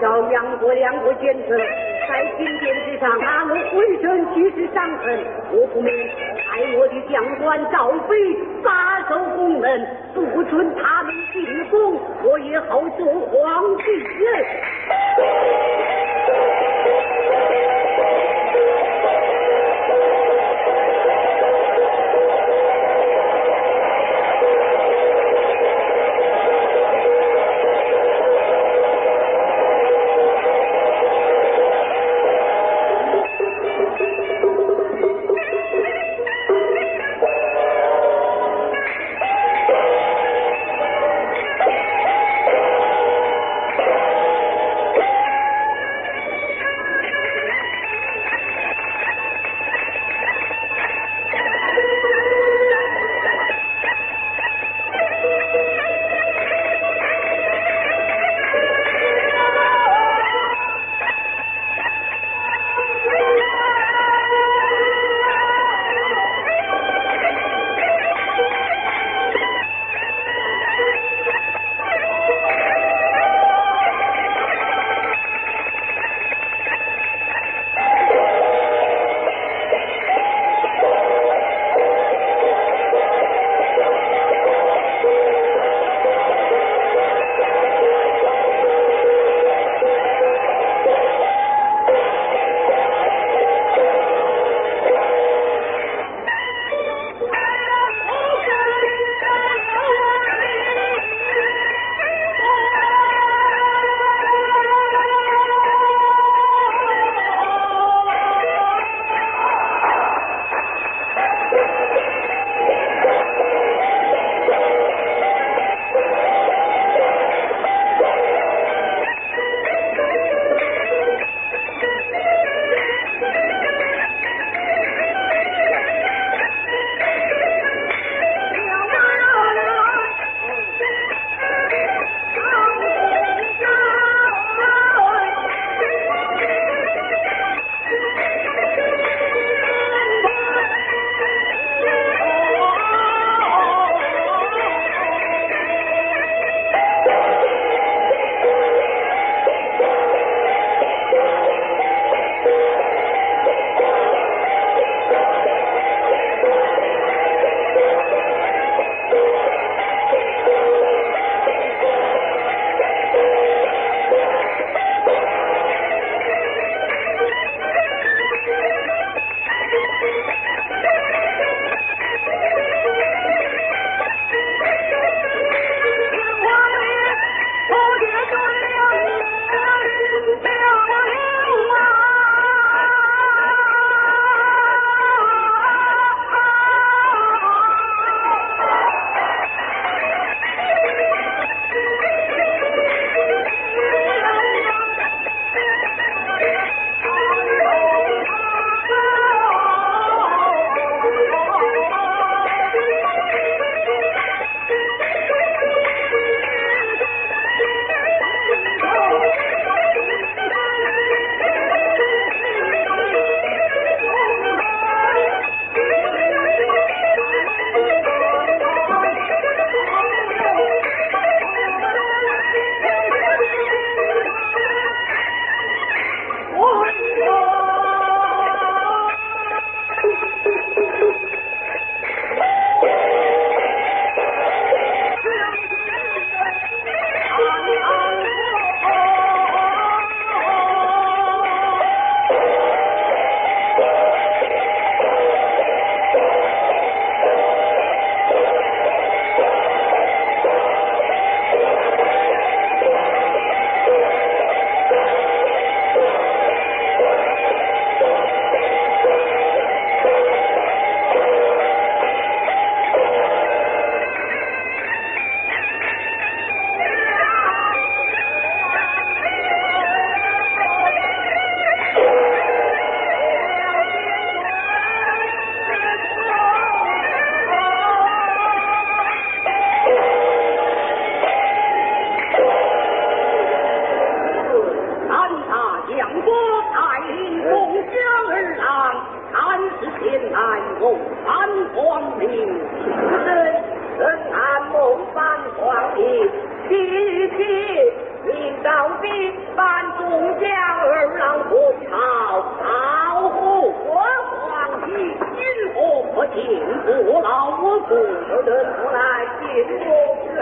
照杨国两国坚持，在金殿之上，他们浑身俱是伤痕。我不明派我的将官赵飞把守宫门，不准他们进宫，我也好做皇帝人。命不劳我不得出来，进我老天的